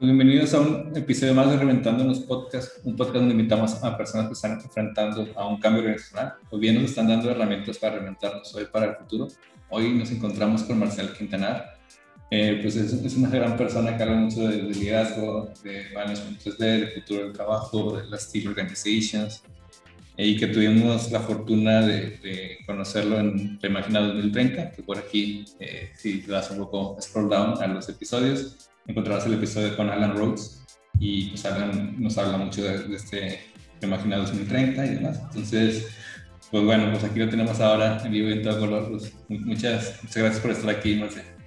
Bienvenidos a un episodio más de Reventando los Podcasts, un podcast donde invitamos a personas que están enfrentando a un cambio organizacional o bien nos están dando herramientas para reventarnos hoy para el futuro. Hoy nos encontramos con Marcel Quintanar, eh, pues es, es, una gran persona que habla mucho de, de liderazgo, de management 3D, de futuro del trabajo, de las team organizations, eh, y que tuvimos la fortuna de, de, conocerlo en la Imagina 2030, que por aquí, eh, si le das un poco scroll down a los episodios, encontrarás el episodio con Alan Rhodes y pues Alan nos habla mucho de, de este Imagina 2030 y demás. Entonces, pues bueno, pues aquí lo tenemos ahora en vivo y en todo color. Pues muchas, muchas gracias por estar aquí, Marcel.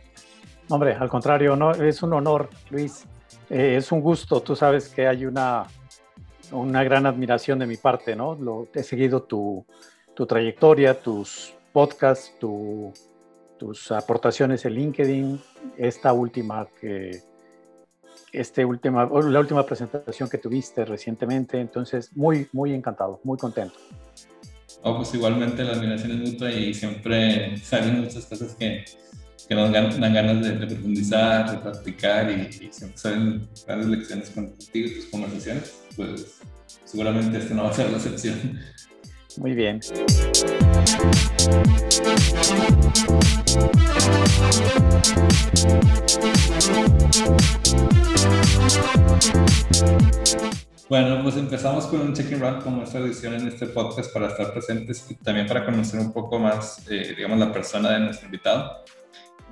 Hombre, al contrario, no, es un honor, Luis. Eh, es un gusto. Tú sabes que hay una, una gran admiración de mi parte, ¿no? He seguido tu, tu trayectoria, tus podcasts, tu, tus aportaciones en LinkedIn, esta última que este última, la última presentación que tuviste recientemente, entonces muy, muy encantado, muy contento. Oh, pues igualmente la admiración es mutua y siempre salen muchas cosas que, que nos dan, dan ganas de, de, profundizar, de practicar y, y, siempre salen grandes lecciones contigo y tus conversaciones, pues seguramente esta no va a ser la excepción. Muy bien. Bueno, pues empezamos con un check-in run como esta edición en este podcast para estar presentes y también para conocer un poco más, eh, digamos, la persona de nuestro invitado.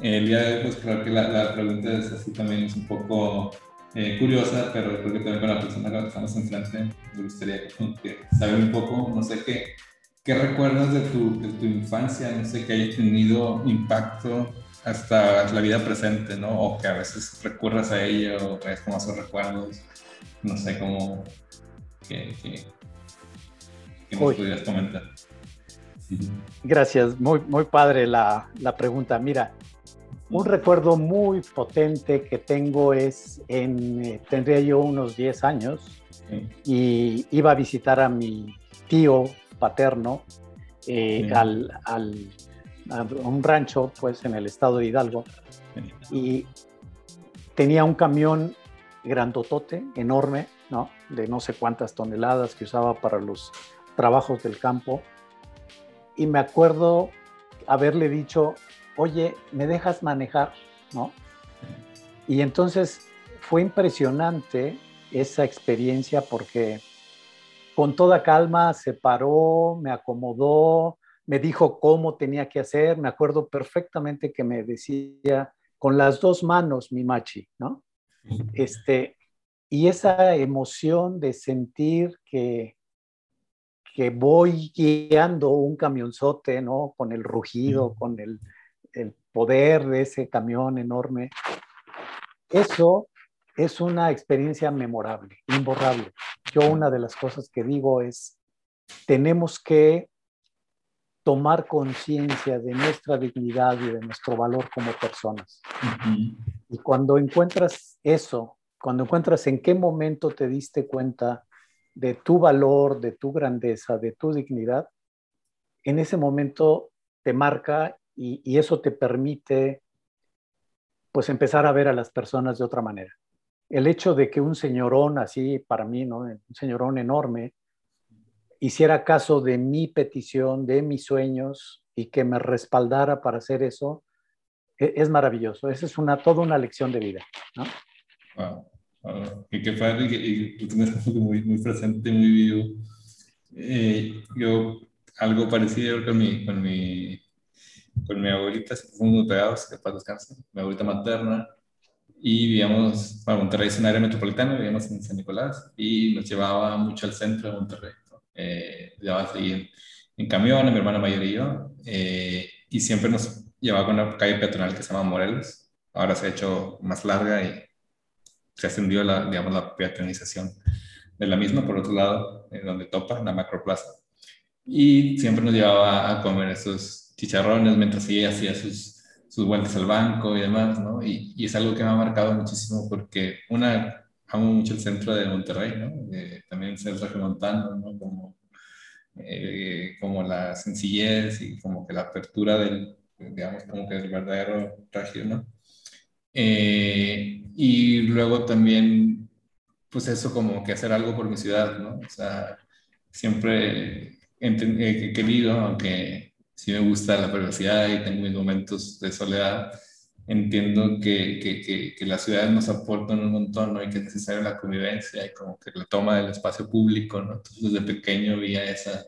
El día de hoy, pues creo que la, la pregunta es así también es un poco eh, curiosa, pero creo que también con la persona que estamos enfrente me gustaría saber un poco, no sé qué, qué recuerdas de tu, de tu infancia, no sé, que haya tenido impacto hasta la vida presente, ¿no? O que a veces recurras a ella o traes como esos recuerdos, no sé cómo, que, que, que nos pudieras comentar. Gracias, muy, muy padre la, la pregunta. Mira, un recuerdo muy potente que tengo es, en, eh, tendría yo unos 10 años sí. y iba a visitar a mi tío paterno eh, sí. al, al, a un rancho pues en el estado de Hidalgo y tenía un camión grandotote, enorme, ¿no? de no sé cuántas toneladas que usaba para los trabajos del campo y me acuerdo haberle dicho oye, ¿me dejas manejar? ¿No? Y entonces fue impresionante esa experiencia porque con toda calma se paró, me acomodó, me dijo cómo tenía que hacer, me acuerdo perfectamente que me decía con las dos manos mi machi, ¿no? Este, y esa emoción de sentir que, que voy guiando un camionzote, ¿no? Con el rugido, con el, el poder de ese camión enorme. Eso es una experiencia memorable, imborrable. Yo una de las cosas que digo es, tenemos que tomar conciencia de nuestra dignidad y de nuestro valor como personas. Uh -huh. Y cuando encuentras eso, cuando encuentras en qué momento te diste cuenta de tu valor, de tu grandeza, de tu dignidad, en ese momento te marca y, y, eso te permite pues empezar a ver a las personas de otra manera. El hecho de que un señorón así, para mí, ¿no? un señorón enorme, hiciera caso de mi petición, de mis sueños y que me respaldara para hacer eso, es, es maravilloso. Esa es una, toda una lección de vida. ¿no? Wow. Y qué padre, y, tienes muy, muy presente, muy vivo. Eh, yo, algo parecido con mi, con mi con mi abuelita, fuimos muy pegados, que paz descanse, mi abuelita materna, y vivíamos, para Monterrey es un área metropolitana, vivíamos en San Nicolás, y nos llevaba mucho al centro de Monterrey. ¿no? Eh, llevaba así en, en, camión, a mi hermana mayor y yo, eh, y siempre nos llevaba con una calle peatonal que se llama Morelos, ahora se ha hecho más larga y se ascendió la, digamos, la peatonalización de la misma, por otro lado, eh, donde topa, la macroplaza. Y siempre nos llevaba a comer esos chicharrones mientras ella hacía sus, sus vueltas al banco y demás, ¿no? Y, y, es algo que me ha marcado muchísimo porque, una, amo mucho el centro de Monterrey, ¿no? Eh, también el centro montano, ¿no? Como, eh, como la sencillez y como que la apertura del, digamos, como que el verdadero regio, ¿no? Eh, y luego también, pues eso como que hacer algo por mi ciudad, ¿no? O sea, siempre he querido, aunque sí me gusta la privacidad y tengo mis momentos de soledad, entiendo que, que, que, las ciudades nos aportan un montón, ¿no? Y que es necesaria la convivencia y como que la toma del espacio público, ¿no? Entonces desde pequeño había esa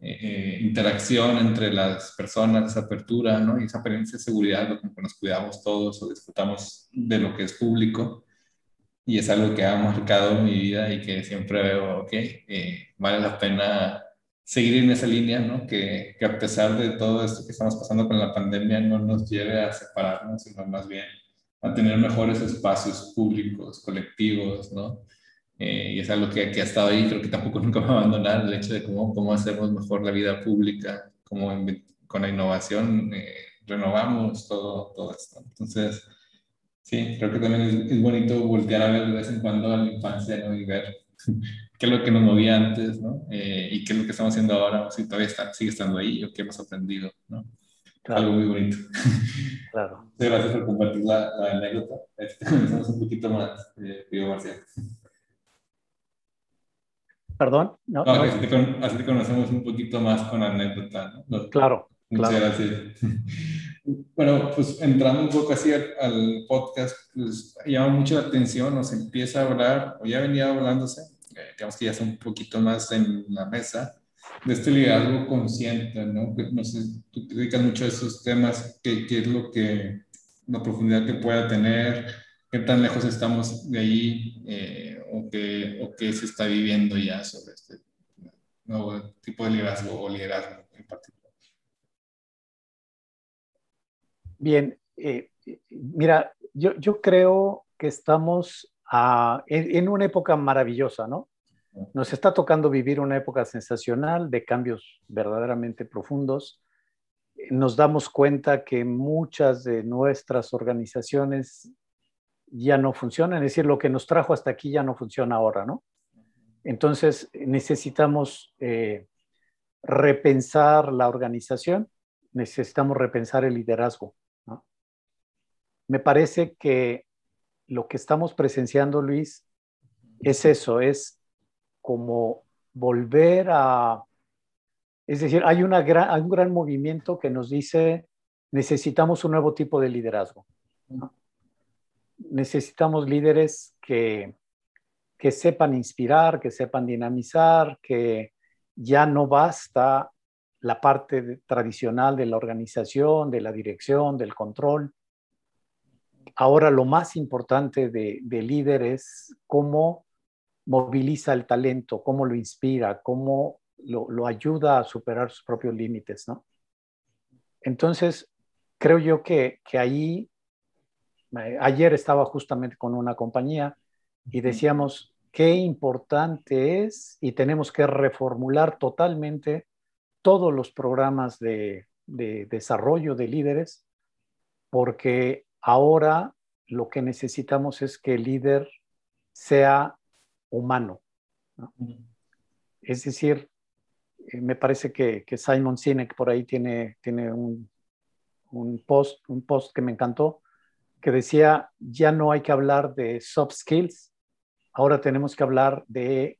eh, eh, interacción entre las personas, esa apertura, ¿no? Y esa apariencia de seguridad, lo que nos cuidamos todos o disfrutamos de lo que es público. Y es algo que ha marcado mi vida y que siempre veo, ok, eh, vale la pena seguir en esa línea, ¿no? Que, que, a pesar de todo esto que estamos pasando con la pandemia no nos lleve a separarnos, sino más bien a tener mejores espacios públicos, colectivos, ¿no? Eh, y es algo que, que, ha estado ahí, creo que tampoco nunca va a abandonar el hecho de cómo, cómo hacemos mejor la vida pública, cómo con la innovación eh, renovamos todo, todo esto. Entonces, sí, creo que también es, es, bonito voltear a ver de vez en cuando a la infancia ¿no? y ver qué es lo que nos movía antes, ¿no? Eh, y qué es lo que estamos haciendo ahora, si todavía está, sigue estando ahí o qué hemos aprendido, ¿no? Algo muy bonito. Claro. gracias por compartir la, la anécdota. Comenzamos un poquito más, eh, Pío Marcial. Perdón. No, no, Así, te así, te conocemos un poquito más con la anécdota, ¿no? Claro. Muchas claro. gracias. Bueno, pues entrando un poco así al, al, podcast, pues llama mucho la atención, nos empieza a hablar, o ya venía hablándose, digamos que ya está un poquito más en la mesa, de este liderazgo consciente, ¿no? No sé, tú dedicas mucho a esos temas, ¿qué, qué es lo que, la profundidad que pueda tener, qué tan lejos estamos de ahí, eh, o, qué, o qué se está viviendo ya sobre este nuevo tipo de liderazgo o liderazgo en particular? Bien, eh, mira, yo, yo, creo que estamos a, en, en, una época maravillosa, ¿no? Nos está tocando vivir una época sensacional de cambios verdaderamente profundos. Nos damos cuenta que muchas de nuestras organizaciones ya no funcionan, es decir, lo que nos trajo hasta aquí ya no funciona ahora, ¿no? Entonces necesitamos eh, repensar la organización, necesitamos repensar el liderazgo me parece que lo que estamos presenciando, Luis, es eso, es como volver a... Es decir, hay, un gran movimiento que nos dice, necesitamos un nuevo tipo de liderazgo. Necesitamos líderes que, que sepan inspirar, que sepan dinamizar, que ya no basta la parte tradicional de la organización, de la dirección, del control, Ahora lo más importante de, líder es cómo moviliza el talento, cómo lo inspira, cómo lo, ayuda a superar sus propios límites, ¿no? Entonces, creo yo que, que ahí, eh, ayer estaba justamente con una compañía y decíamos qué importante es y tenemos que reformular totalmente todos los programas de, de desarrollo de líderes, porque Ahora lo que necesitamos es que el líder sea humano. ¿no? Es decir, eh, me parece que, que, Simon Sinek por ahí tiene, tiene un, un, post, un post que me encantó, que decía, ya no hay que hablar de soft skills, ahora tenemos que hablar de,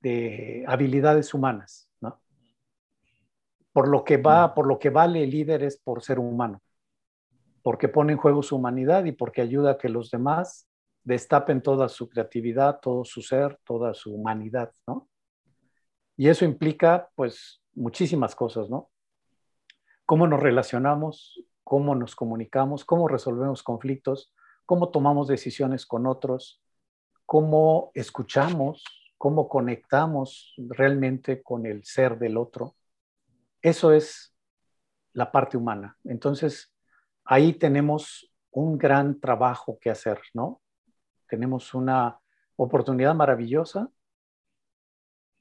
de habilidades humanas. ¿no? Por, lo que va, por lo que vale el líder es por ser humano porque pone en juego su humanidad y porque ayuda a que los demás destapen toda su creatividad, todo su ser, toda su humanidad, ¿no? Y eso implica, pues, muchísimas cosas, ¿no? Cómo nos relacionamos, cómo nos comunicamos, cómo resolvemos conflictos, cómo tomamos decisiones con otros, cómo escuchamos, cómo conectamos realmente con el ser del otro. Eso es la parte humana. Entonces, ahí tenemos un gran trabajo que hacer, ¿no? Tenemos una oportunidad maravillosa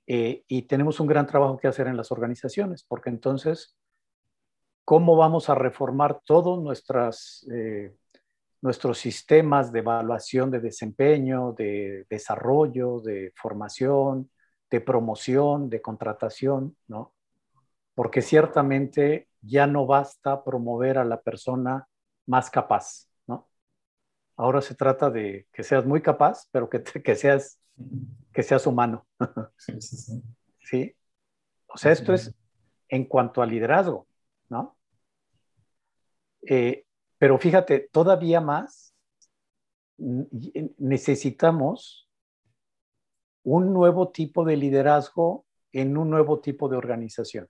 eh, y tenemos un gran trabajo que hacer en las organizaciones, porque entonces cómo vamos a reformar todos nuestras, eh, nuestros sistemas de evaluación de desempeño, de desarrollo, de formación, de promoción, de contratación, ¿no? Porque ciertamente ya no basta promover a la persona más capaz, ¿no? Ahora se trata de que seas muy capaz, pero que, que, seas, que seas humano. Sí, sí, sí. O sea, esto es en cuanto al liderazgo, ¿no? Eh, pero fíjate, todavía más necesitamos un nuevo tipo de liderazgo en un nuevo tipo de organización.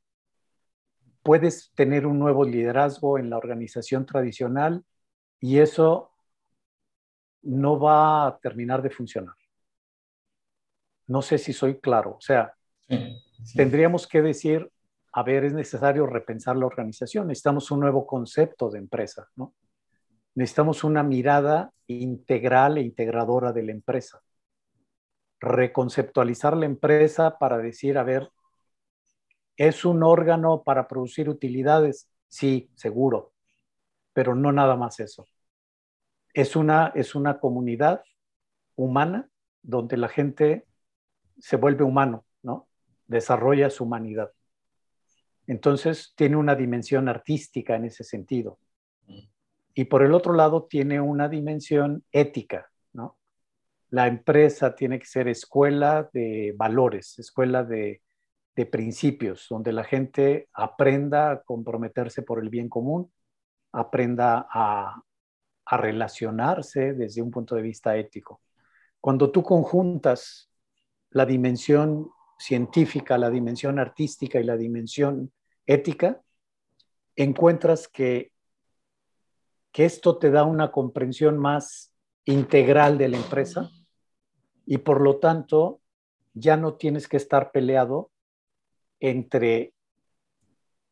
Puedes tener un nuevo liderazgo en la organización tradicional y eso no va a terminar de funcionar. No sé si soy claro. O sea, tendríamos que decir, a ver, es necesario repensar la organización, necesitamos un nuevo concepto de empresa, ¿no? Necesitamos una mirada integral e integradora de la empresa. Reconceptualizar la empresa para decir, a ver, ¿es un órgano para producir utilidades? Sí, seguro, pero no nada más eso. Es una, es una comunidad humana donde la gente se vuelve humano, ¿no? Desarrolla su humanidad. Entonces tiene una dimensión artística en ese sentido. Y por el otro lado tiene una dimensión ética, ¿no? La empresa tiene que ser escuela de valores, escuela de, principios, donde la gente aprenda a comprometerse por el bien común, aprenda a, a relacionarse desde un punto de vista ético. Cuando tú conjuntas la dimensión científica, la dimensión artística y la dimensión ética, encuentras que, que esto te da una comprensión más integral de la empresa y por lo tanto ya no tienes que estar peleado entre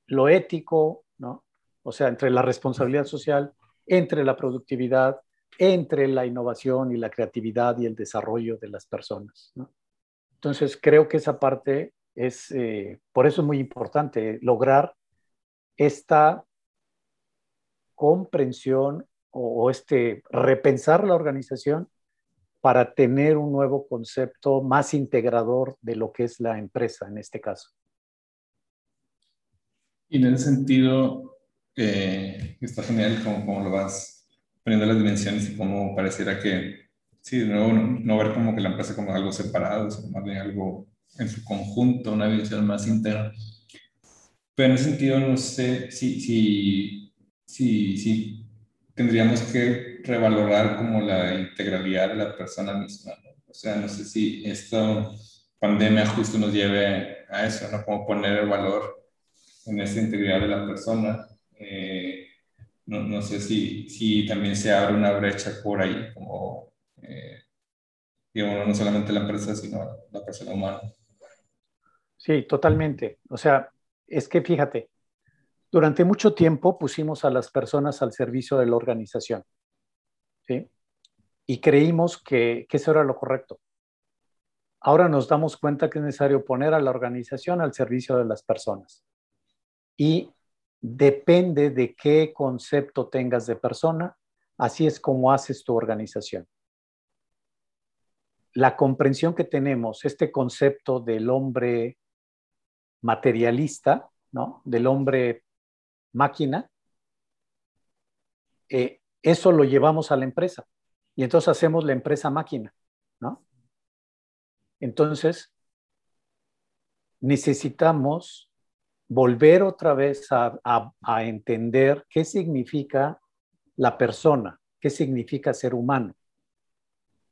lo ético, ¿no? O sea, entre la responsabilidad social, entre la productividad, entre la innovación y la creatividad y el desarrollo de las personas. Entonces, creo que esa parte es, eh, por eso es muy importante lograr esta comprensión o, este repensar la organización para tener un nuevo concepto más integrador de lo que es la empresa en este caso. Y en ese sentido, eh, está genial cómo, lo vas poniendo las dimensiones y cómo pareciera que sí, de nuevo, no, ver como que la empresa como algo separado, sino más bien algo en su conjunto, una visión más interna. Pero en ese sentido, no sé si, si, si, si tendríamos que revalorar como la integralidad de la persona misma. O sea, no sé si esta pandemia justo nos lleve a eso, ¿no? Como poner el valor en esa integridad de la persona. Eh, no, no, sé si, si también se abre una brecha por ahí, como eh, digamos, no solamente la empresa, sino la persona humana. Sí, totalmente. O sea, es que fíjate, durante mucho tiempo pusimos a las personas al servicio de la organización, ¿sí? Y creímos que, que eso era lo correcto. Ahora nos damos cuenta que es necesario poner a la organización al servicio de las personas. Y depende de qué concepto tengas de persona, así es como haces tu organización la comprensión que tenemos, este concepto del hombre materialista, ¿no? Del hombre máquina, eh, eso lo llevamos a la empresa y entonces hacemos la empresa máquina, ¿no? Entonces, necesitamos volver otra vez a entender qué significa la persona, qué significa ser humano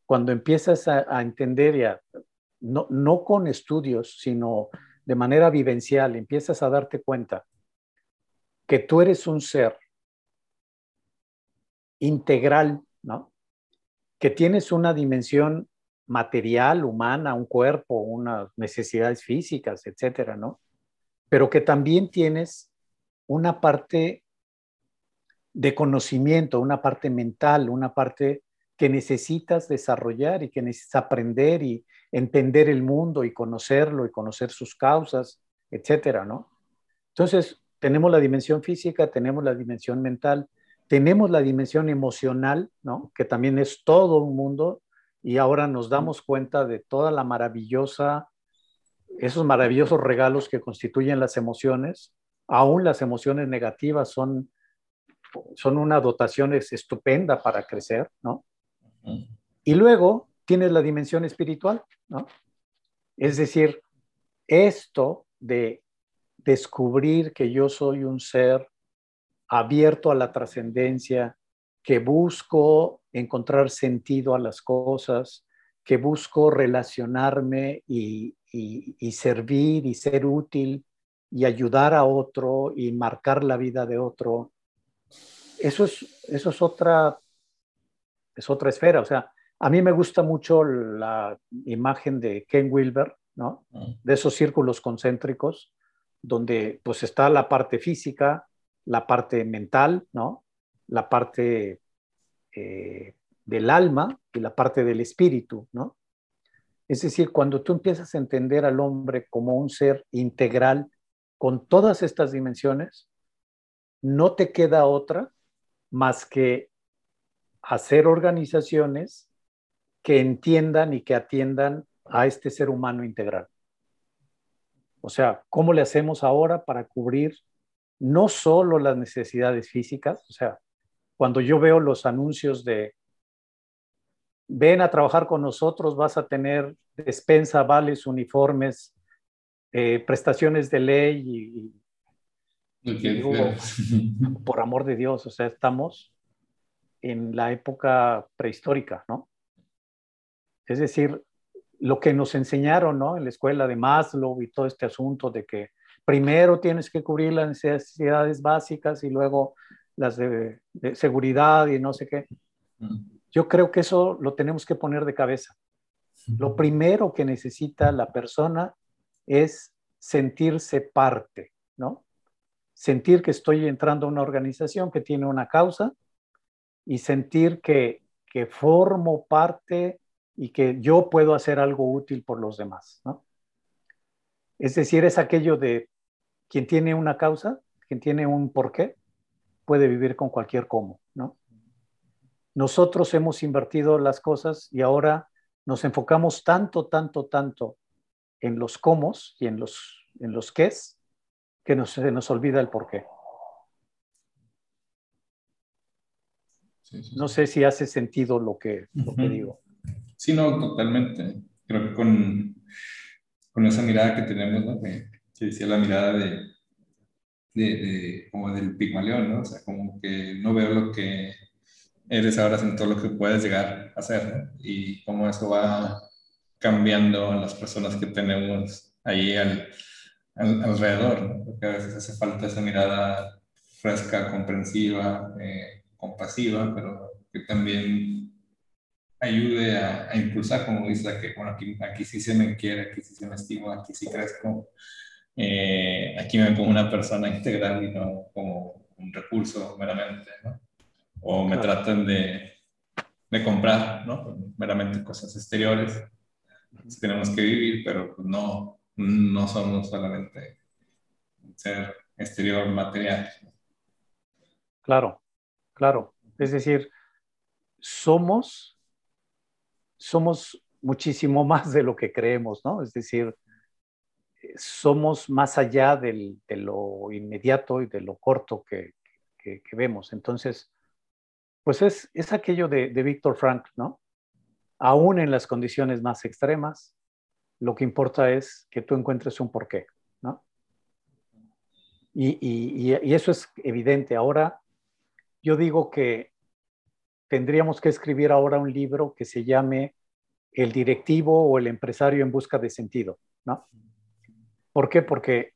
cuando empiezas a, entender ya, no, no con estudios, sino de manera vivencial, empiezas a darte cuenta que tú eres un ser integral, ¿no? Que tienes una dimensión material, humana, un cuerpo, unas necesidades físicas, etcétera, ¿no? Pero que también tienes una parte de conocimiento, una parte mental, una parte que necesitas desarrollar y que necesitas aprender y entender el mundo y conocerlo y conocer sus causas, etcétera, ¿no? Entonces, tenemos la dimensión física, tenemos la dimensión mental, tenemos la dimensión emocional, ¿no? Que también es todo un mundo y ahora nos damos cuenta de toda la maravillosa, esos maravillosos regalos que constituyen las emociones, aún las emociones negativas son, son una dotación estupenda para crecer, ¿no? Y luego tienes la dimensión espiritual, ¿no? Es decir, esto de descubrir que yo soy un ser abierto a la trascendencia, que busco encontrar sentido a las cosas, que busco relacionarme y, servir y ser útil y ayudar a otro y marcar la vida de otro. Eso es, eso es otra, es otra esfera. O sea, a mí me gusta mucho la imagen de Ken Wilber, ¿no? Mm. De esos círculos concéntricos, donde pues está la parte física, la parte mental, ¿no? La parte eh, del alma y la parte del espíritu, ¿no? Es decir, cuando tú empiezas a entender al hombre como un ser integral con todas estas dimensiones, no te queda otra más que hacer organizaciones que entiendan y que atiendan a este ser humano integral. O sea, ¿cómo le hacemos ahora para cubrir no solo las necesidades físicas? O sea, cuando yo veo los anuncios de ven a trabajar con nosotros, vas a tener despensa, vales, uniformes, eh, prestaciones de ley y, por amor de Dios, o sea, estamos en la época prehistórica, ¿no? Es decir, lo que nos enseñaron ¿no? en la escuela de Maslow y todo este asunto de que primero tienes que cubrir las necesidades básicas y luego las de, seguridad y no sé qué. Yo creo que eso lo tenemos que poner de cabeza. Lo primero que necesita la persona es sentirse parte, ¿no? Sentir que estoy entrando a una organización que tiene una causa y sentir que, que formo parte y que yo puedo hacer algo útil por los demás, ¿no? Es decir, es aquello de quien tiene una causa, quien tiene un porqué, puede vivir con cualquier cómo. Nosotros hemos invertido las cosas y ahora nos enfocamos tanto, tanto, tanto en los cómo y en los, en los qués que nos, se nos olvida el porqué. No sé si hace sentido lo que, lo que digo. Sí, no, totalmente. Creo que con, con esa mirada que tenemos, ¿no? que, decía la mirada de, de, como del pigmalión, ¿no? O sea, como que no veo lo que eres ahora, sino todo lo que puedes llegar a ser, ¿no? Y cómo eso va cambiando en las personas que tenemos ahí al, alrededor, ¿no? Porque a veces hace falta esa mirada fresca, comprensiva, eh, compasiva, pero que también ayude a, impulsar, como dice, que bueno, aquí, aquí sí se me quiere, aquí sí se me estima, aquí sí crezco, eh, aquí me pongo una persona integral y no como un recurso meramente, ¿no? O me tratan de, de comprar, ¿no? Meramente cosas exteriores. tenemos que vivir, pero pues no, no somos solamente ser exterior material. Claro, claro. Es decir, somos somos muchísimo más de lo que creemos, ¿no? Es decir, somos más allá de lo inmediato y de lo corto que, vemos. Entonces, pues es, es aquello de, de Víctor Frank, ¿no? Aún en las condiciones más extremas, lo que importa es que tú encuentres un porqué, ¿no? Y, y, eso es evidente. Ahora, yo digo que tendríamos que escribir ahora un libro que se llame El directivo o el empresario en busca de sentido, ¿no? ¿Por qué? Porque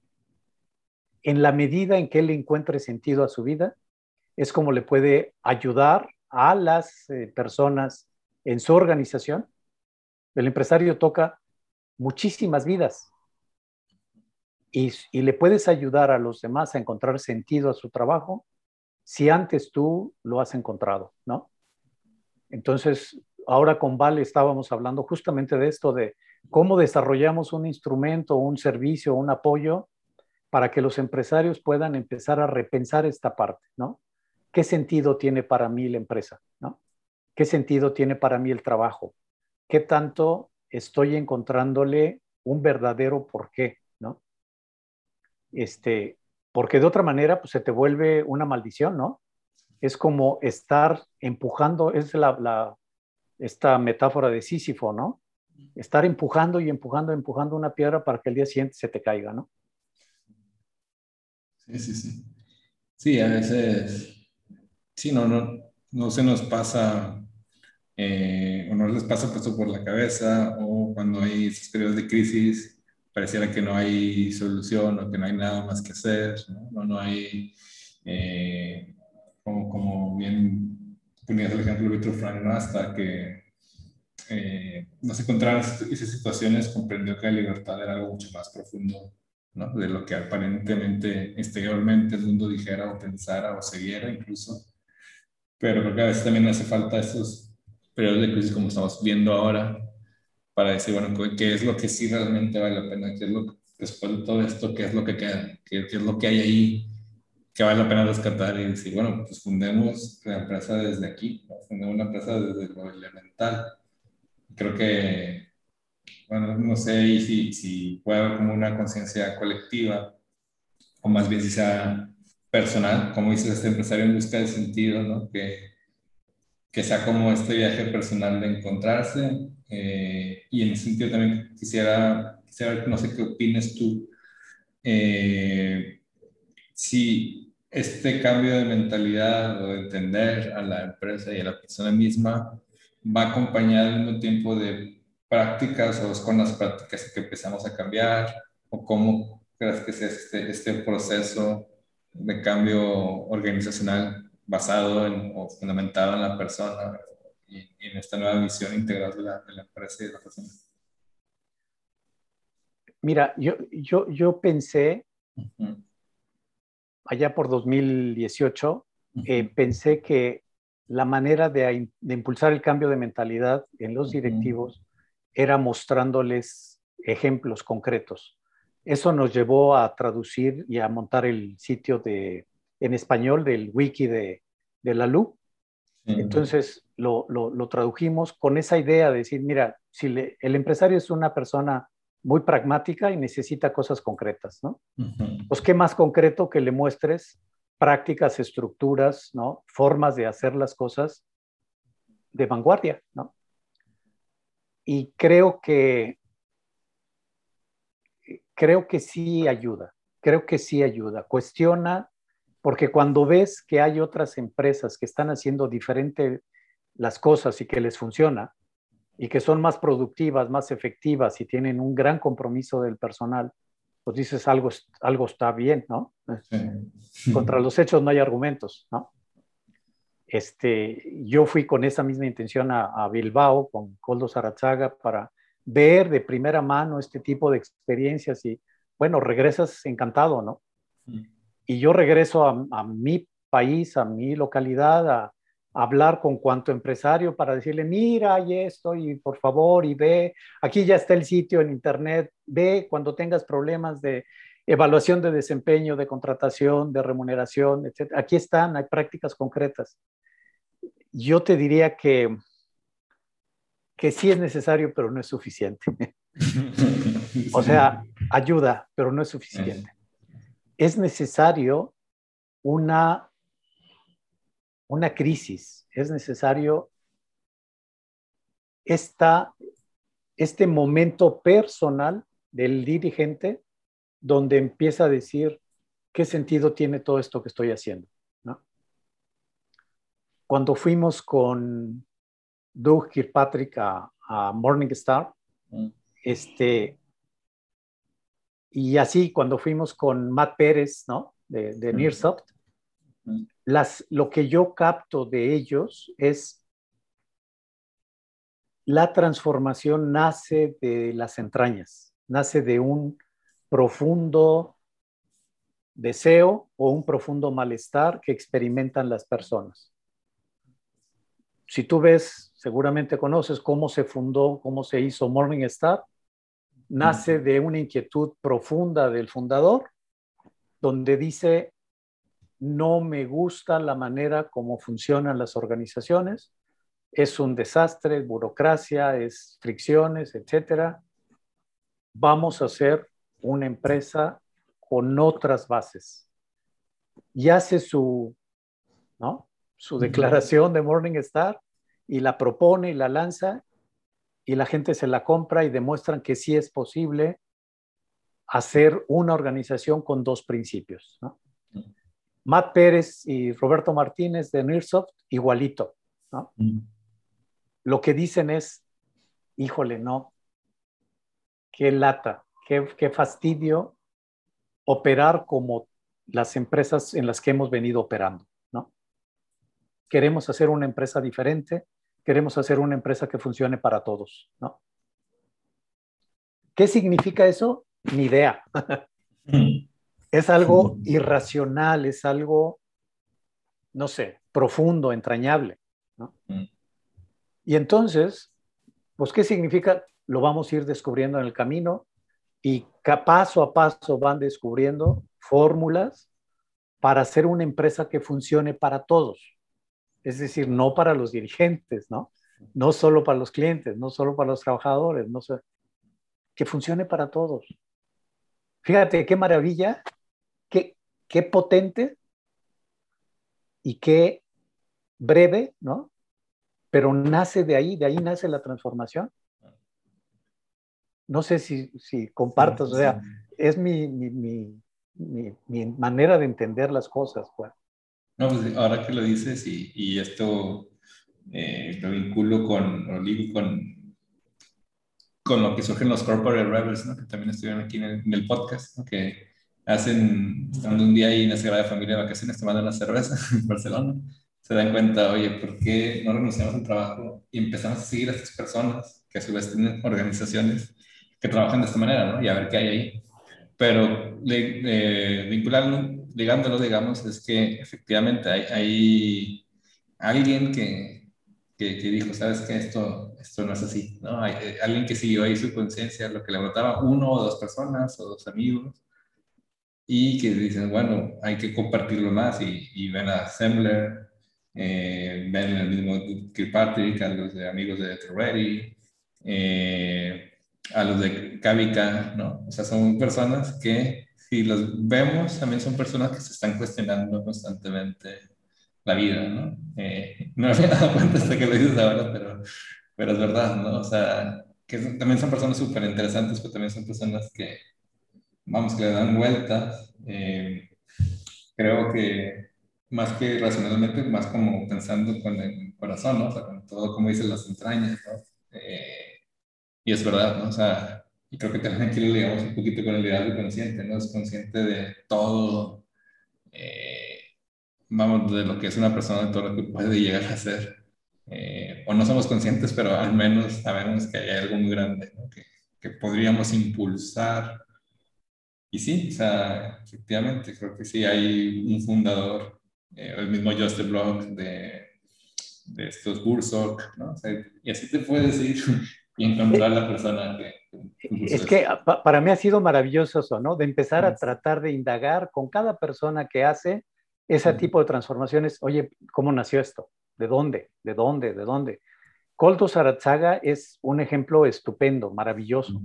en la medida en que él encuentre sentido a su vida, es como le puede ayudar a las eh, personas en su organización. El empresario toca muchísimas vidas y, y, le puedes ayudar a los demás a encontrar sentido a su trabajo si antes tú lo has encontrado, ¿no? Entonces, ahora con Vale estábamos hablando justamente de esto, de cómo desarrollamos un instrumento, un servicio, un apoyo para que los empresarios puedan empezar a repensar esta parte, ¿no? ¿Qué sentido tiene para mí la empresa? ¿no? ¿Qué sentido tiene para mí el trabajo? ¿Qué tanto estoy encontrándole un verdadero porqué? ¿no? Este, porque de otra manera pues, se te vuelve una maldición, ¿no? Es como estar empujando, es la, esta metáfora de Sísifo, ¿no? Estar empujando y empujando, empujando una piedra para que el día siguiente se te caiga, ¿no? Sí, sí, sí. Sí, a veces sí, no, no, no se nos pasa eh, o no les pasa puesto por la cabeza o cuando hay esos periodos de crisis pareciera que no hay solución o que no hay nada más que hacer, no, no, hay, eh, como, como, bien ponías el ejemplo de Víctor Frank, hasta que eh, no se encontraron esas situaciones, comprendió que la libertad era algo mucho más profundo ¿no? de lo que aparentemente exteriormente el mundo dijera o pensara o se viera incluso pero creo que a veces también hace falta esos periodos de crisis como estamos viendo ahora para decir, bueno, qué es lo que sí realmente vale la pena, qué es lo después de todo esto, qué es lo que queda, qué, es lo que hay ahí que vale la pena rescatar y decir, bueno, pues fundemos la empresa desde aquí, fundemos una empresa desde lo elemental. Creo que, bueno, no sé si, si puede haber como una conciencia colectiva o más bien si sea personal, como dices, este empresario en busca de sentido, ¿no? Que, que sea como este viaje personal de encontrarse. Eh, y en ese sentido también quisiera, quisiera no sé qué opines tú, eh, si este cambio de mentalidad o de entender a la empresa y a la persona misma va acompañado al mismo tiempo de prácticas o con las prácticas que empezamos a cambiar o cómo crees que es este, este proceso de cambio organizacional basado en, o fundamentado en la persona y, en esta nueva visión integral de la, de la, empresa y de la persona? Mira, yo, yo, yo pensé, allá por 2018, eh, pensé que la manera de, de, impulsar el cambio de mentalidad en los directivos era mostrándoles ejemplos concretos. Eso nos llevó a traducir y a montar el sitio de, en español del wiki de, de la LU. Entonces lo, lo, tradujimos con esa idea de decir, mira, si el empresario es una persona muy pragmática y necesita cosas concretas, ¿no? Pues qué más concreto que le muestres prácticas, estructuras, ¿no? Formas de hacer las cosas de vanguardia, ¿no? Y creo que creo que sí ayuda, creo que sí ayuda. Cuestiona, porque cuando ves que hay otras empresas que están haciendo diferente las cosas y que les funciona, y que son más productivas, más efectivas y tienen un gran compromiso del personal, pues dices algo, algo está bien, ¿no? Contra los hechos no hay argumentos, ¿no? Este, yo fui con esa misma intención a, a Bilbao con Coldo Zarachaga para ver de primera mano este tipo de experiencias y, bueno, regresas encantado, ¿no? Y yo regreso a, mi país, a mi localidad, a, hablar con cuanto empresario para decirle, mira, y esto, y por favor, y ve, aquí ya está el sitio en internet, ve cuando tengas problemas de evaluación de desempeño, de contratación, de remuneración, etc. Aquí están, hay prácticas concretas. Yo te diría que que sí es necesario, pero no es suficiente. o sea, ayuda, pero no es suficiente. Es necesario una, una crisis, es necesario esta, este momento personal del dirigente donde empieza a decir qué sentido tiene todo esto que estoy haciendo. Cuando fuimos con Doug Kirkpatrick a, a Morningstar. Mm. Este, y así cuando fuimos con Matt Pérez, ¿no? De, de mm. Nearsoft, mm. las, lo que yo capto de ellos es la transformación nace de las entrañas, nace de un profundo deseo o un profundo malestar que experimentan las personas si tú ves, seguramente conoces cómo se fundó, cómo se hizo Morningstar, nace de una inquietud profunda del fundador donde dice, no me gusta la manera como funcionan las organizaciones, es un desastre, burocracia, es fricciones, etcétera. Vamos a hacer una empresa con otras bases. Y hace su, ¿no? su declaración de Morningstar y la propone y la lanza y la gente se la compra y demuestran que sí es posible hacer una organización con dos principios. Matt Pérez y Roberto Martínez de Nearsoft, igualito. Lo que dicen es, híjole, no, qué lata, qué, qué fastidio operar como las empresas en las que hemos venido operando. ¿no? Queremos hacer una empresa diferente, queremos hacer una empresa que funcione para todos. ¿no? ¿Qué significa eso? Ni idea. es algo irracional, es algo, no sé, profundo, entrañable. ¿no? Y entonces, pues, ¿qué significa? Lo vamos a ir descubriendo en el camino y paso a paso van descubriendo fórmulas para hacer una empresa que funcione para todos. Es decir, no para los dirigentes, ¿no? No solo para los clientes, no solo para los trabajadores, no sé, que funcione para todos. Fíjate qué maravilla, qué, qué potente y qué breve, ¿no? pero nace de ahí, de ahí nace la transformación. No sé si, si compartas, o sea, es mi, mi, mi, manera de entender las cosas. Pues. No, pues ahora que lo dices y, y esto eh, lo vinculo con, lo ligo con, con lo que surgen los Corporate Rebels, ¿no? que también estuvieron aquí en el, podcast, que hacen, estando un día ahí en la Sagrada Familia de vacaciones tomando una cerveza en Barcelona se dan cuenta, oye, ¿por qué no renunciamos al trabajo y empezamos a seguir a estas personas que a su vez tienen organizaciones que trabajan de esta manera, ¿no? Y a ver qué hay ahí. Pero le, vincularlo, ligándolo, digamos, es que efectivamente hay, hay alguien que, que, que, dijo, sabes que esto, esto no es así, ¿no? Hay, eh, alguien que siguió ahí su conciencia, lo que le brotaba uno o dos personas o dos amigos, y que dicen, bueno, hay que compartirlo más y, y ven a Sembler, eh, ven el mismo Kirkpatrick, a los de amigos de Ready, eh, a los de Kavika, ¿no? O sea, son personas que, si los vemos, también son personas que se están cuestionando constantemente la vida, ¿no? Eh, no me había dado cuenta hasta que lo dices ahora, pero, pero es verdad, ¿no? O sea, que también son personas súper interesantes, pero también son personas que, vamos, que le dan vueltas. Eh, creo que más que racionalmente, más como pensando con el corazón, ¿no? O sea, con todo, como dicen las entrañas, ¿no? Eh, y es verdad, ¿no? O sea, y creo que también aquí lo ligamos un poquito con el liderazgo consciente, ¿no? Es consciente de todo, eh, vamos, de lo que es una persona, de todo lo que puede llegar a ser. Eh, o no somos conscientes, pero al menos sabemos que hay algo muy grande, ¿no? que, que podríamos impulsar. Y sí, o sea, efectivamente, creo que sí hay un fundador eh, el mismo Just Blog de, de estos Bursock, ¿no? y así te puedes ir y encontrar la persona que... Es que para mí ha sido maravilloso eso, ¿no? De empezar a tratar de indagar con cada persona que hace ese tipo de transformaciones. Oye, ¿cómo nació esto? ¿De dónde? ¿De dónde? ¿De dónde? Coldo Saratzaga es un ejemplo estupendo, maravilloso.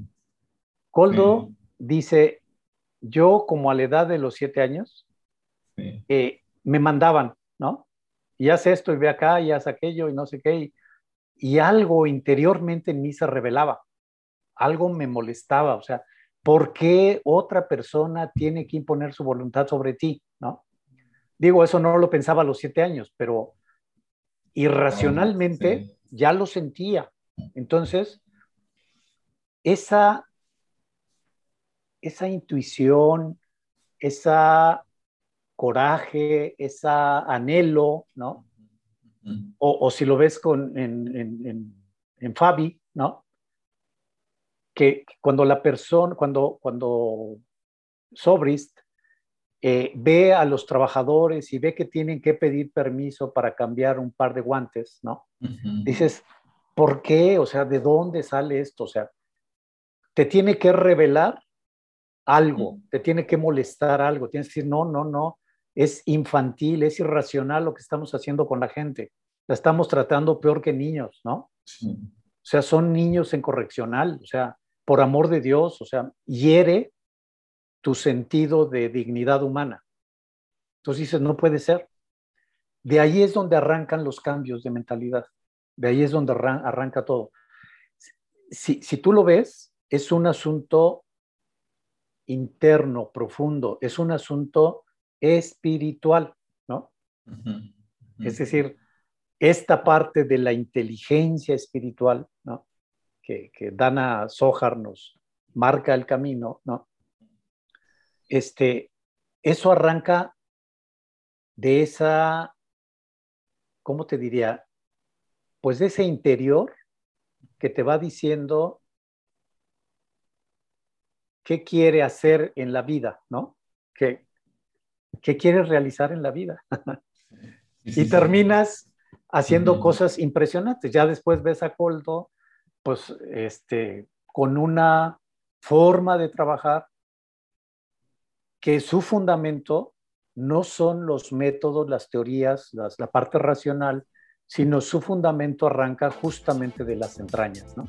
Coldo dice, yo como a la edad de los siete años, eh, me mandaban, ¿no? Y haz esto y ve acá y haz aquello y no sé qué. Y, algo interiormente en mí se revelaba, algo me molestaba, o sea, ¿por qué otra persona tiene que imponer su voluntad sobre ti, ¿no? Digo, eso no lo pensaba a los siete años, pero irracionalmente ya lo sentía. Entonces, esa, esa intuición, esa coraje, esa anhelo, ¿no? O, si lo ves con, en, en, Fabi, ¿no? Que cuando la persona, cuando, cuando Sobrist eh, ve a los trabajadores y ve que tienen que pedir permiso para cambiar un par de guantes, ¿no? Dices, ¿por qué? O sea, ¿de dónde sale esto? O sea, te tiene que revelar algo, te tiene que molestar algo, tienes que decir, no, no, no, es infantil, es irracional lo que estamos haciendo con la gente. La estamos tratando peor que niños, ¿no? O sea, son niños en correccional, o sea, por amor de Dios, o sea, hiere tu sentido de dignidad humana. Entonces dices, no puede ser. De ahí es donde arrancan los cambios de mentalidad. De ahí es donde arranca todo. Si, si tú lo ves, es un asunto interno, profundo, es un asunto espiritual, ¿no? Es decir, esta parte de la inteligencia espiritual, ¿no? Que, que Dana Sohar nos marca el camino, ¿no? Este, eso arranca de esa, ¿cómo te diría? Pues de ese interior que te va diciendo qué quiere hacer en la vida, ¿no? ¿Qué, qué quiere realizar en la vida? y terminas haciendo cosas impresionantes. Ya después ves a Coldo, pues, este, con una forma de trabajar que su fundamento no son los métodos, las teorías, la parte racional, sino su fundamento arranca justamente de las entrañas, ¿no?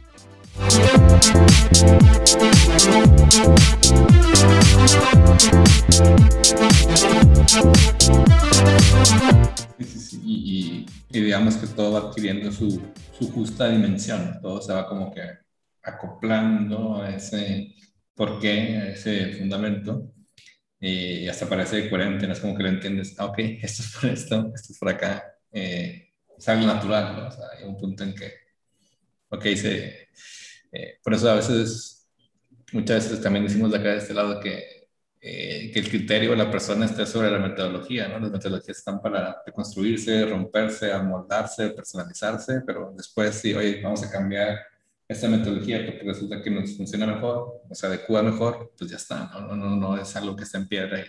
Y, digamos que todo va adquiriendo su, justa dimensión, todo se va como que acoplando a ese porqué, a ese fundamento, y hasta parece coherente, no es como que lo entiendes, ah, ok, esto es por esto, esto es por acá, eh, es algo natural, ¿no? O sea, hay un punto en que, ok, se, eh, por eso a veces, muchas veces también decimos de acá de este lado que, eh, que el criterio de la persona está sobre la metodología, ¿no? Las metodologías están para reconstruirse, romperse, amoldarse, personalizarse, pero después sí, oye, vamos a cambiar esta metodología porque resulta que nos funciona mejor, se adecua mejor, pues ya está, no, no, no, es algo que está en piedra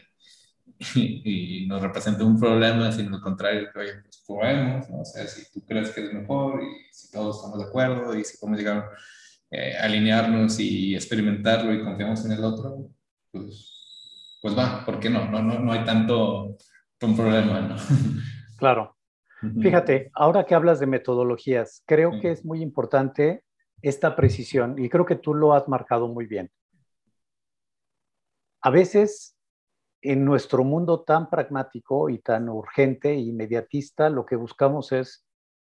y, y, nos representa un problema, sino al contrario, que oye, pues probemos, ¿no? o sea, si tú crees que es mejor y si todos estamos de acuerdo y si podemos llegar eh, alinearnos y experimentarlo y confiamos en el otro, pues, pues va, ¿por qué no? No, no, no hay tanto un problema, ¿no? Claro. Fíjate, ahora que hablas de metodologías, creo que es muy importante esta precisión y creo que tú lo has marcado muy bien. A veces en nuestro mundo tan pragmático y tan urgente e inmediatista, lo que buscamos es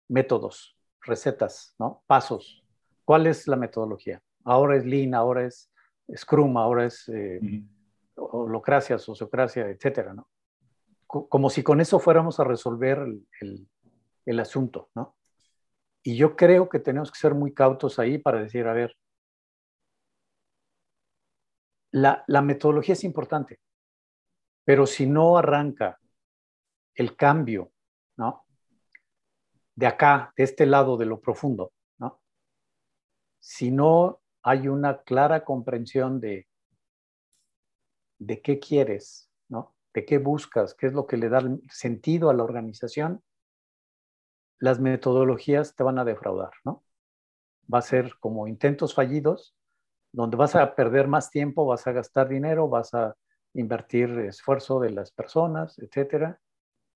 métodos, recetas, ¿no? Pasos. ¿Cuál es la metodología? Ahora es Lean, ahora es Scrum, ahora es eh, holocracia, sociocracia, etcétera, ¿no? como si con eso fuéramos a resolver el, asunto, ¿no? Y yo creo que tenemos que ser muy cautos ahí para decir, a ver, la, la, metodología es importante, pero si no arranca el cambio, ¿no? De acá, de este lado de lo profundo, si no hay una clara comprensión de, de qué quieres, ¿no? de qué buscas, qué es lo que le da sentido a la organización, las metodologías te van a defraudar, ¿no? Va a ser como intentos fallidos, donde vas a perder más tiempo, vas a gastar dinero, vas a invertir esfuerzo de las personas, etcétera,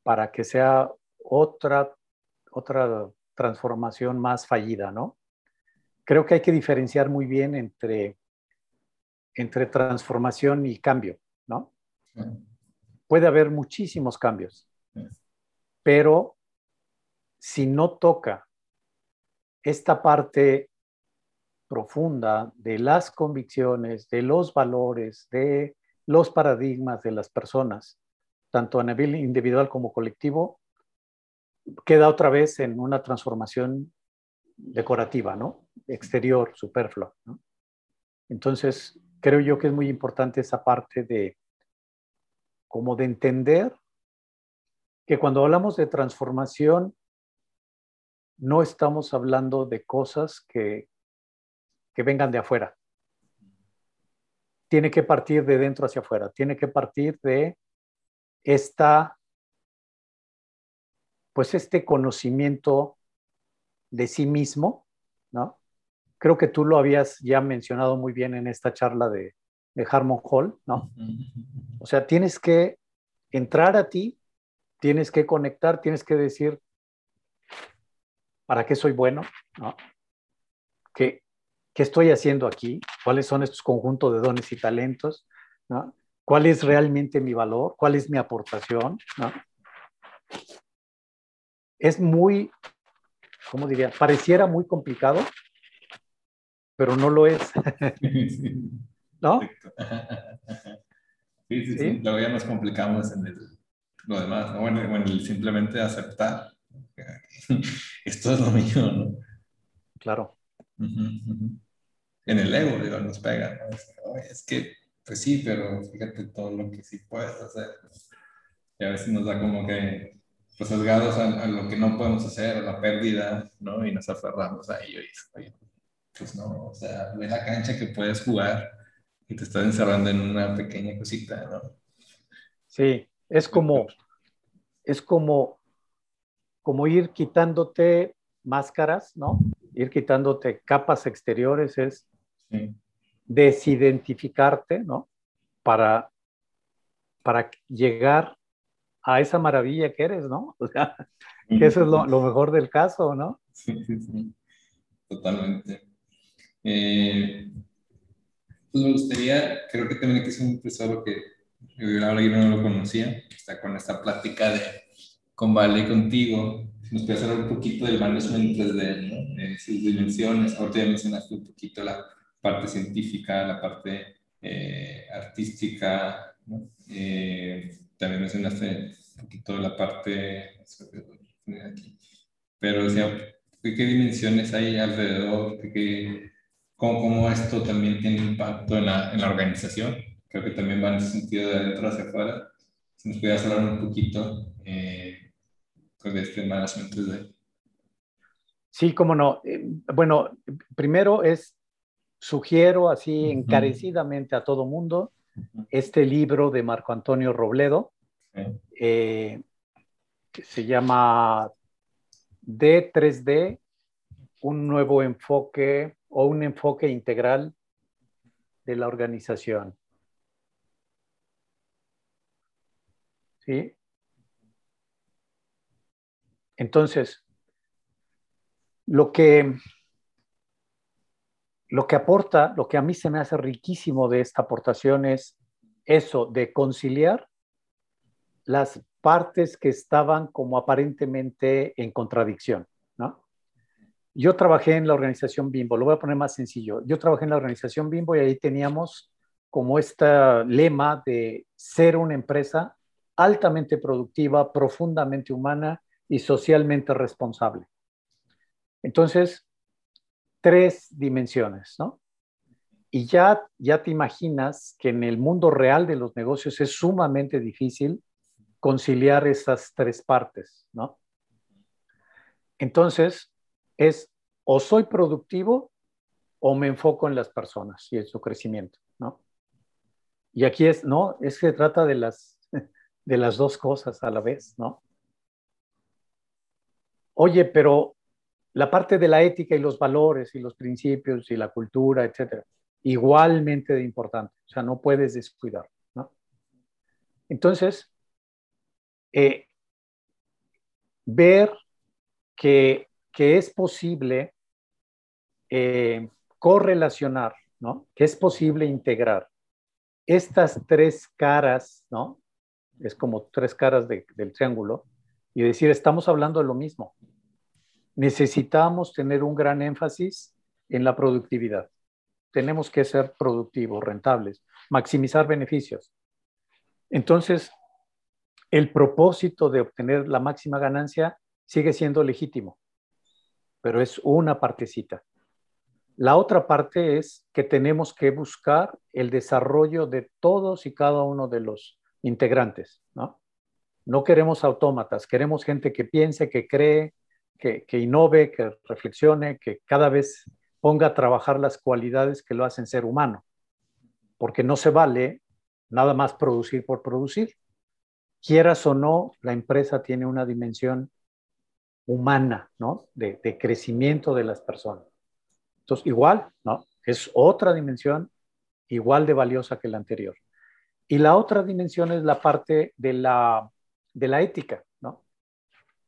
para que sea otra, otra transformación más fallida, ¿no? Creo que hay que diferenciar muy bien entre, entre transformación y cambio, ¿no? Puede haber muchísimos cambios, pero si no toca esta parte profunda de las convicciones, de los valores, de los paradigmas de las personas, tanto a nivel individual como colectivo, queda otra vez en una transformación decorativa, ¿no? Exterior, superflua, ¿no? Entonces, creo yo que es muy importante esa parte de, como de entender que cuando hablamos de transformación, no estamos hablando de cosas que, que vengan de afuera. Tiene que partir de dentro hacia afuera, tiene que partir de esta, pues este conocimiento de sí mismo, ¿no? Creo que tú lo habías ya mencionado muy bien en esta charla de, de Harmon Hall, ¿no? O sea, tienes que entrar a ti, tienes que conectar, tienes que decir, ¿para qué soy bueno? ¿No? ¿Qué, ¿Qué estoy haciendo aquí? ¿Cuáles son estos conjuntos de dones y talentos? ¿No? ¿Cuál es realmente mi valor? ¿Cuál es mi aportación? ¿No? Es muy, ¿cómo diría? Pareciera muy complicado, pero no lo es. ¿No? Sí, sí, sí, Luego ya nos complicamos en lo demás, ¿no? Bueno, bueno, simplemente aceptar. Esto es lo mío, ¿no? Claro. En el ego, digo, nos pega, ¿no? Es, que, pues sí, pero fíjate todo lo que sí puedes hacer. Y a veces nos da como que, pues sesgados a, a, lo que no podemos hacer, a la pérdida, ¿no? Y nos aferramos a ello. Y, oye, pues no, o sea, ve la cancha que puedes jugar y te estás encerrando en una pequeña cosita, ¿no? Sí, es como, es como, como ir quitándote máscaras, ¿no? Ir quitándote capas exteriores es desidentificarte, ¿no? Para, para llegar a esa maravilla que eres, ¿no? O sea, que eso es lo, lo mejor del caso, ¿no? Sí, sí, sí. Totalmente. Eh, pues me gustaría, creo que también aquí es un tesoro que ahora yo no lo conocía, está con esta plática de con Vale contigo, nos puede hablar un poquito del management 3D, ¿no? De sus dimensiones, ahorita ya mencionaste un poquito la parte científica, la parte eh, artística, ¿no? eh, también mencionaste un poquito la parte, pero o sea, ¿qué, dimensiones hay alrededor? ¿Qué, cómo, esto también tiene impacto en la, en la, organización. Creo que también va en ese sentido de adentro hacia afuera. Si nos pudieras hablar un poquito eh, pues, de este management 3D. Sí, cómo no. Eh, bueno, primero es, sugiero así encarecidamente a todo mundo este libro de Marco Antonio Robledo, eh, que se llama D3D, un nuevo enfoque o un enfoque integral de la organización. ¿Sí? Entonces, lo que, lo que aporta, lo que a mí se me hace riquísimo de esta aportación es eso de conciliar las partes que estaban como aparentemente en contradicción. Yo trabajé en la organización Bimbo, lo voy a poner más sencillo. Yo trabajé en la organización Bimbo y ahí teníamos como este lema de ser una empresa altamente productiva, profundamente humana y socialmente responsable. Entonces, tres dimensiones, ¿no? Y ya, ya te imaginas que en el mundo real de los negocios es sumamente difícil conciliar esas tres partes, ¿no? Entonces, es o soy productivo o me enfoco en las personas y en su crecimiento, ¿no? Y aquí es, no, es que se trata de las, de las dos cosas a la vez, ¿no? Oye, pero la parte de la ética y los valores y los principios y la cultura, etcétera, igualmente de importante, o sea, no puedes descuidar, ¿no? Entonces, eh, ver que que es posible eh, correlacionar, ¿no? Que es posible integrar estas tres caras, ¿no? Es como tres caras del triángulo y decir, estamos hablando de lo mismo. Necesitamos tener un gran énfasis en la productividad. Tenemos que ser productivos, rentables, maximizar beneficios. Entonces, el propósito de obtener la máxima ganancia sigue siendo legítimo pero es una partecita. La otra parte es que tenemos que buscar el desarrollo de todos y cada uno de los integrantes, ¿no? No queremos autómatas, queremos gente que piense, que cree, que, que innove, que reflexione, que cada vez ponga a trabajar las cualidades que lo hacen ser humano, porque no se vale nada más producir por producir. Quieras o no, la empresa tiene una dimensión humana, ¿no? De, crecimiento de las personas. Entonces, igual, ¿no? Es otra dimensión igual de valiosa que la anterior. Y la otra dimensión es la parte de la, de la ética, ¿no?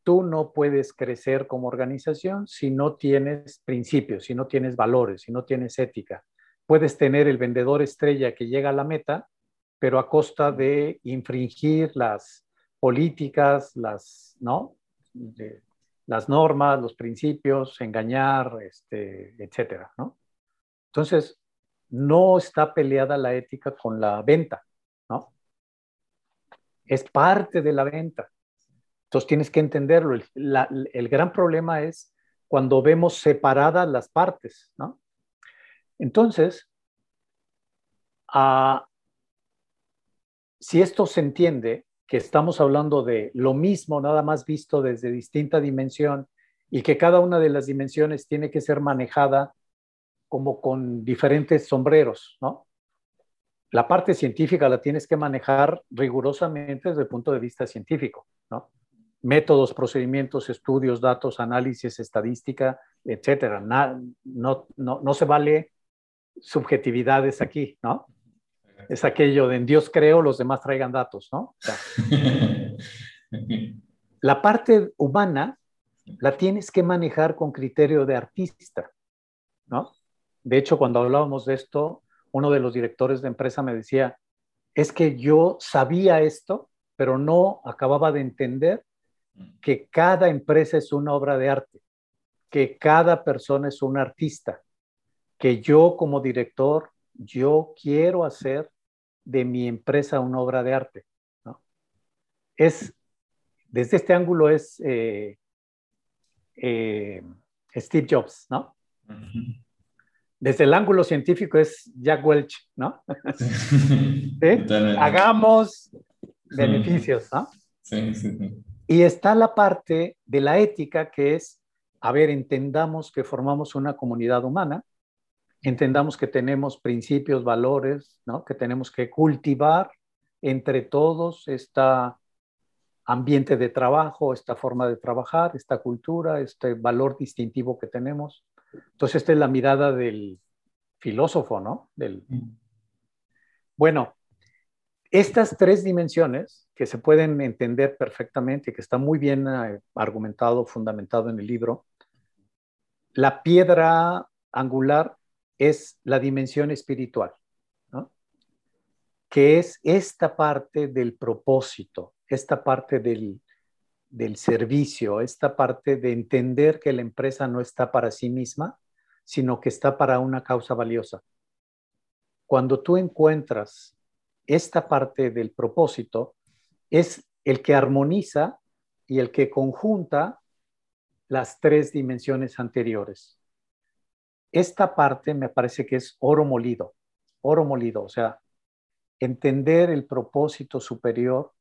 Tú no puedes crecer como organización si no tienes principios, si no tienes valores, si no tienes ética. Puedes tener el vendedor estrella que llega a la meta, pero a costa de infringir las políticas, las, ¿no? Las normas, los principios, engañar, este, etcétera, ¿no? Entonces, no está peleada la ética con la venta, ¿no? Es parte de la venta. Entonces tienes que entenderlo. El, gran problema es cuando vemos separadas las partes, ¿no? Entonces, ah, si esto se entiende, que estamos hablando de lo mismo, nada más visto desde distinta dimensión, y que cada una de las dimensiones tiene que ser manejada como con diferentes sombreros, ¿no? La parte científica la tienes que manejar rigurosamente desde el punto de vista científico, ¿no? Métodos, procedimientos, estudios, datos, análisis, estadística, etcétera. no, no, no se vale subjetividades aquí, ¿no? Es aquello de en Dios creo, los demás traigan datos, ¿no? la parte humana la tienes que manejar con criterio de artista, ¿no? De hecho, cuando hablábamos de esto, uno de los directores de empresa me decía, es que yo sabía esto, pero no acababa de entender que cada empresa es una obra de arte, que cada persona es un artista, que yo como director, yo quiero hacer de mi empresa una obra de arte. ¿no? Es, desde este ángulo es eh, eh, Steve Jobs, ¿no? Desde el ángulo científico es Jack Welch, ¿no? Hagamos beneficios, ¿no? Sí, sí, Y está la parte de la ética que es, a ver, entendamos que formamos una comunidad humana entendamos que tenemos principios, valores, ¿no? que tenemos que cultivar entre todos este ambiente de trabajo, esta forma de trabajar, esta cultura, este valor distintivo que tenemos. Entonces, esta es la mirada del filósofo, ¿no? Del... Bueno, estas tres dimensiones que se pueden entender perfectamente, que está muy bien eh, argumentado, fundamentado en el libro, la piedra angular es la dimensión espiritual, que es esta parte del propósito, esta parte del, del servicio, esta parte de entender que la empresa no está para sí misma, sino que está para una causa valiosa. Cuando tú encuentras esta parte del propósito, es el que armoniza y el que conjunta las tres dimensiones anteriores esta parte me parece que es oro molido, oro molido, o sea, entender el propósito superior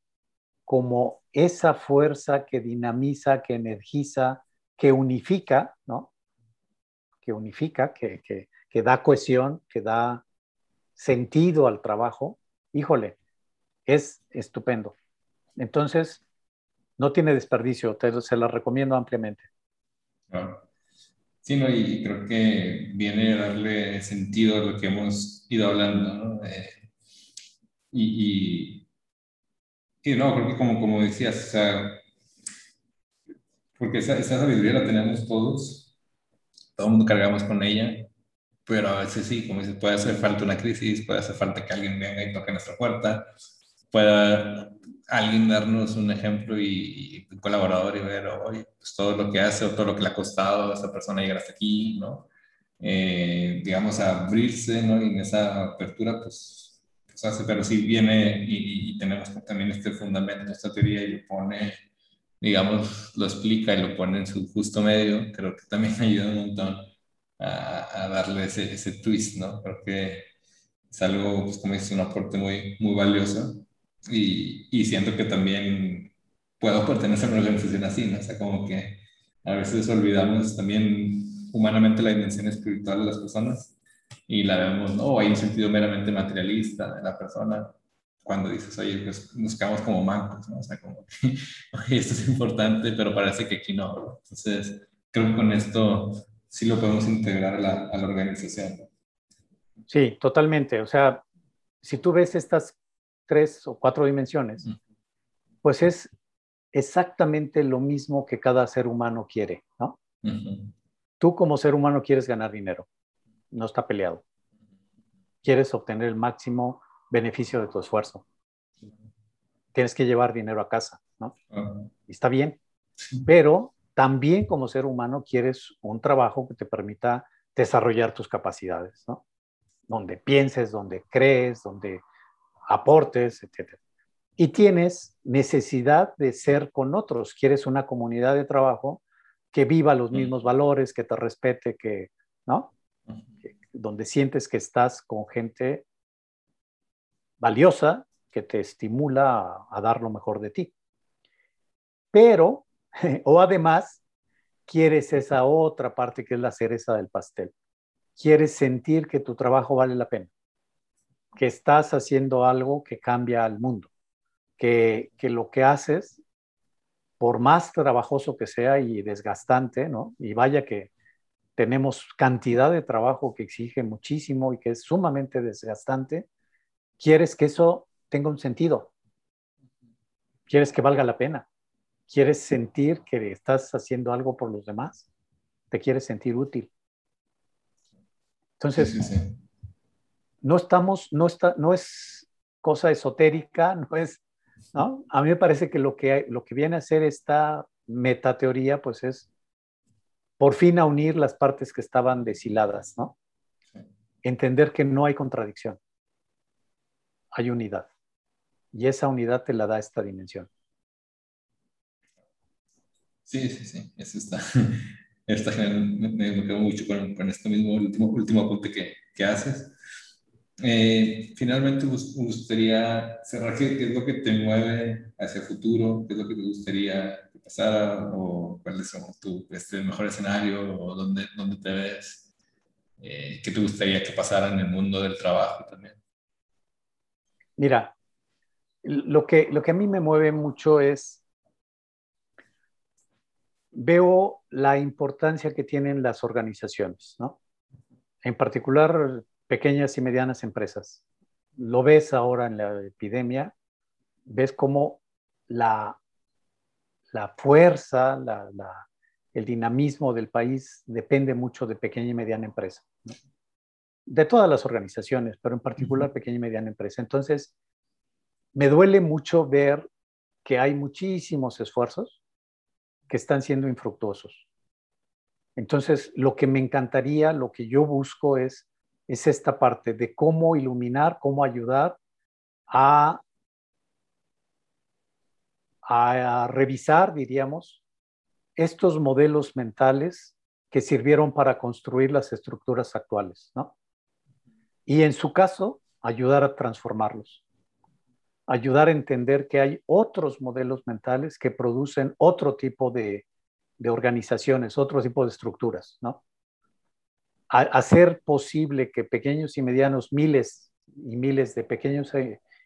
como esa fuerza que dinamiza, que energiza, que unifica, ¿no? Que unifica, que, que da cohesión, que da sentido al trabajo, híjole, es estupendo. Entonces, no tiene desperdicio, te, se la recomiendo ampliamente. Sí, y creo que viene a darle sentido a lo que hemos ido hablando, ¿no? Eh, y, y, no, creo que como, como decías, o sea, porque esa, esa sabiduría la tenemos todos, todo el mundo cargamos con ella, pero a veces sí, como dices, puede hacer falta una crisis, puede hacer falta que alguien venga y toque nuestra puerta, pueda alguien darnos un ejemplo y, un colaborador y ver, oye, pues todo lo que hace o todo lo que le ha costado a esa persona llegar hasta aquí, ¿no? Eh, digamos, abrirse, ¿no? Y en esa apertura, pues, pues hace, pero sí viene y, tenemos también este fundamento, esta teoría y lo pone, digamos, lo explica y lo pone en su justo medio, creo que también ayuda un montón a, a darle ese, ese twist, ¿no? Creo que es algo, pues como dices, un aporte muy, muy valioso y, y, siento que también puedo pertenecer a una organización así, ¿no? O sea, como que a veces olvidamos también humanamente la dimensión espiritual de las personas y la vemos, ¿no? hay un sentido meramente materialista de la persona cuando dices, oye, pues nos quedamos como mancos, ¿no? O sea, como que, oye, esto es importante, pero parece que aquí no, ¿no? Entonces, creo que con esto sí lo podemos integrar a la, a la organización. Sí, totalmente. O sea, si tú ves estas tres o cuatro dimensiones, pues es exactamente lo mismo que cada ser humano quiere, ¿no? Tú como ser humano quieres ganar dinero, no está peleado. Quieres obtener el máximo beneficio de tu esfuerzo. Tienes que llevar dinero a casa, ¿no? Y está bien, pero también como ser humano quieres un trabajo que te permita desarrollar tus capacidades, ¿no? Donde pienses, donde crees, donde aportes, etc. Y tienes necesidad de ser con otros. Quieres una comunidad de trabajo que viva los mismos valores, que te respete, que, ¿no? donde sientes que estás con gente valiosa que te estimula a, dar lo mejor de ti. Pero, o además, quieres esa otra parte que es la cereza del pastel. Quieres sentir que tu trabajo vale la pena, que estás haciendo algo que cambia al mundo, que, que lo que haces, por más trabajoso que sea y desgastante, ¿no? Y vaya que tenemos cantidad de trabajo que exige muchísimo y que es sumamente desgastante, quieres que eso tenga un sentido, quieres que valga la pena, quieres sentir que estás haciendo algo por los demás, te quieres sentir útil. Entonces, no estamos, no está, no es cosa esotérica, no es, ¿no? A mí me parece que lo que, lo que viene a ser esta metateoría, pues es por fin a unir las partes que estaban deshiladas, ¿no? Entender que no hay contradicción, hay unidad. Y esa unidad te la da esta dimensión. Sí, sí, sí, eso está. está me, quedo mucho con, con este mismo último, último apunte que, que haces. Eh, finalmente, me gustaría cerrar. ¿Qué, ¿Qué, es lo que te mueve hacia el futuro? ¿Qué es lo que te gustaría que pasara? ¿O cuál son tu este, mejor escenario? ¿O dónde, dónde te ves? Eh, ¿Qué te gustaría que pasara en el mundo del trabajo también? Mira, lo que, lo que a mí me mueve mucho es veo la importancia que tienen las organizaciones, ¿no? En particular, pequeñas y medianas empresas. Lo ves ahora en la epidemia, ves cómo la, la fuerza, la, el dinamismo del país depende mucho de pequeña y mediana empresa. De todas las organizaciones, pero en particular pequeña y mediana empresa. Entonces, me duele mucho ver que hay muchísimos esfuerzos que están siendo infructuosos. Entonces, lo que me encantaría, lo que yo busco es, es esta parte de cómo iluminar, cómo ayudar a, a, revisar, diríamos, estos modelos mentales que sirvieron para construir las estructuras actuales, ¿no? Y en su caso, ayudar a transformarlos ayudar a entender que hay otros modelos mentales que producen otro tipo de, organizaciones, otro tipo de estructuras, ¿no? Hacer posible que pequeños y medianos, miles y miles de pequeños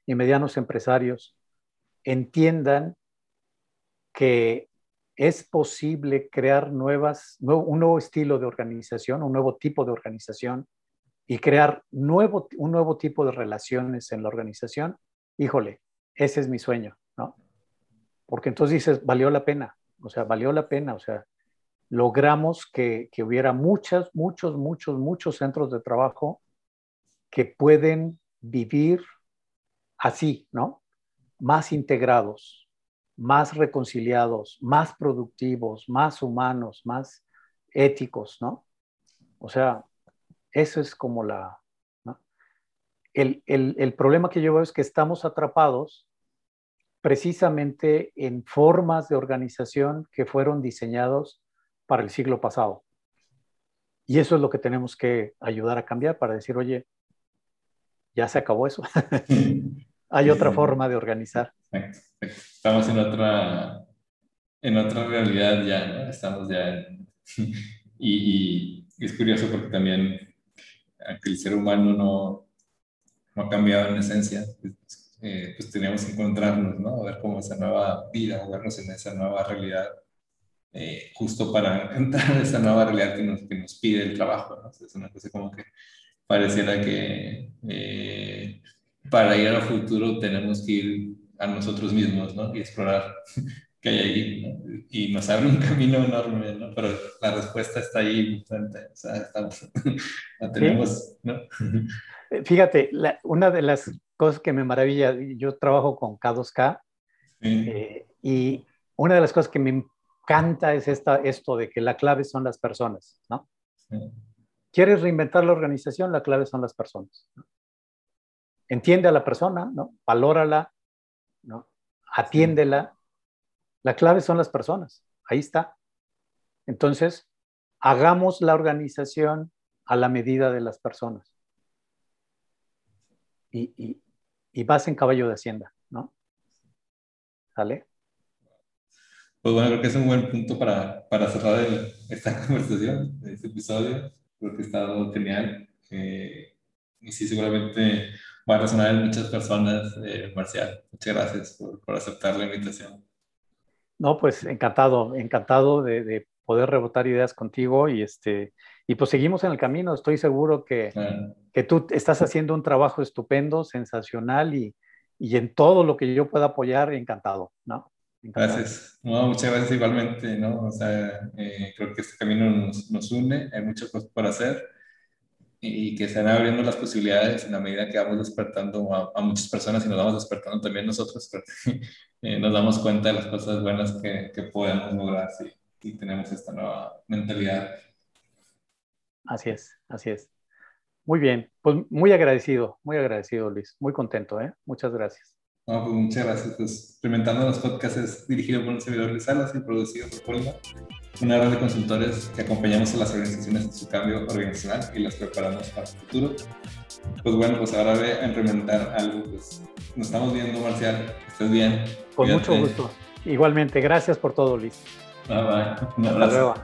y medianos empresarios entiendan que es posible crear nuevas, un nuevo estilo de organización, un nuevo tipo de organización y crear nuevo, un nuevo tipo de relaciones en la organización híjole, ese es mi sueño, ¿no? Porque entonces dices, valió la pena, o sea, valió la pena, o sea, logramos que, hubiera muchas, muchos, muchos, muchos centros de trabajo que pueden vivir así, ¿no? Más integrados, más reconciliados, más productivos, más humanos, más éticos, ¿no? O sea, eso es como la, el, problema que yo veo es que estamos atrapados precisamente en formas de organización que fueron diseñados para el siglo pasado. Y eso es lo que tenemos que ayudar a cambiar para decir, oye, ya se acabó eso. Hay otra forma de organizar. Estamos en otra, en otra realidad ya, ¿no? Estamos ya y, y, es curioso porque también el ser humano no, no ha cambiado en esencia, pues, eh, pues teníamos que encontrarnos, ¿no? A ver cómo esa nueva vida, vernos en esa nueva realidad, eh, justo para entrar en esa nueva realidad que nos, que nos pide el trabajo, ¿no? Es una cosa como que pareciera que eh, para ir al futuro tenemos que ir a nosotros mismos, ¿no? Y explorar qué hay ahí, Y nos abre un camino enorme, ¿no? Pero la respuesta está ahí, o sea, estamos, la tenemos, ¿no? Eh, fíjate, una de las cosas que me maravilla, yo trabajo con K2K eh, y una de las cosas que me encanta es esta, esto de que la clave son las personas, ¿no? ¿Quieres reinventar la organización? La clave son las personas. Entiende a la persona, ¿no? Valórala, ¿no? Atiéndela. La clave son las personas. Ahí está. Entonces, hagamos la organización a la medida de las personas. Y, y vas en caballo de hacienda, ¿no? ¿Sale? Pues bueno, creo que es un buen punto para, para cerrar esta conversación, este episodio. Creo que ha estado genial. Eh, y sí, seguramente va a resonar en muchas personas, eh, Marcial. Muchas gracias por, por, aceptar la invitación. No, pues encantado, encantado de, de, poder rebotar ideas contigo y este y pues seguimos en el camino. Estoy seguro que, que tú estás haciendo un trabajo estupendo, sensacional y, y en todo lo que yo pueda apoyar, encantado, ¿no? Gracias. muchas gracias igualmente, ¿no? O sea, eh, creo que este camino nos, nos, une, hay muchas cosas por hacer y que se van abriendo las posibilidades en la medida que vamos despertando a, muchas personas y nos vamos despertando también nosotros, eh, nos damos cuenta de las cosas buenas que, que podemos lograr si, si tenemos esta nueva mentalidad. Así es, así es. Muy bien, pues muy agradecido, muy agradecido Luis, muy contento, ¿eh? Muchas gracias. No, pues muchas gracias. Pues Experimentando los Podcasts es dirigido por un servidor de Salas y producido por Polima, una red de consultores que acompañamos a las organizaciones en su cambio organizacional y las preparamos para el futuro. Pues bueno, pues ahora ve a implementar algo. Pues nos estamos viendo, Marcial. Estés bien. Con mucho gusto. Igualmente, gracias por todo, Luis. Bye bye. Un abrazo.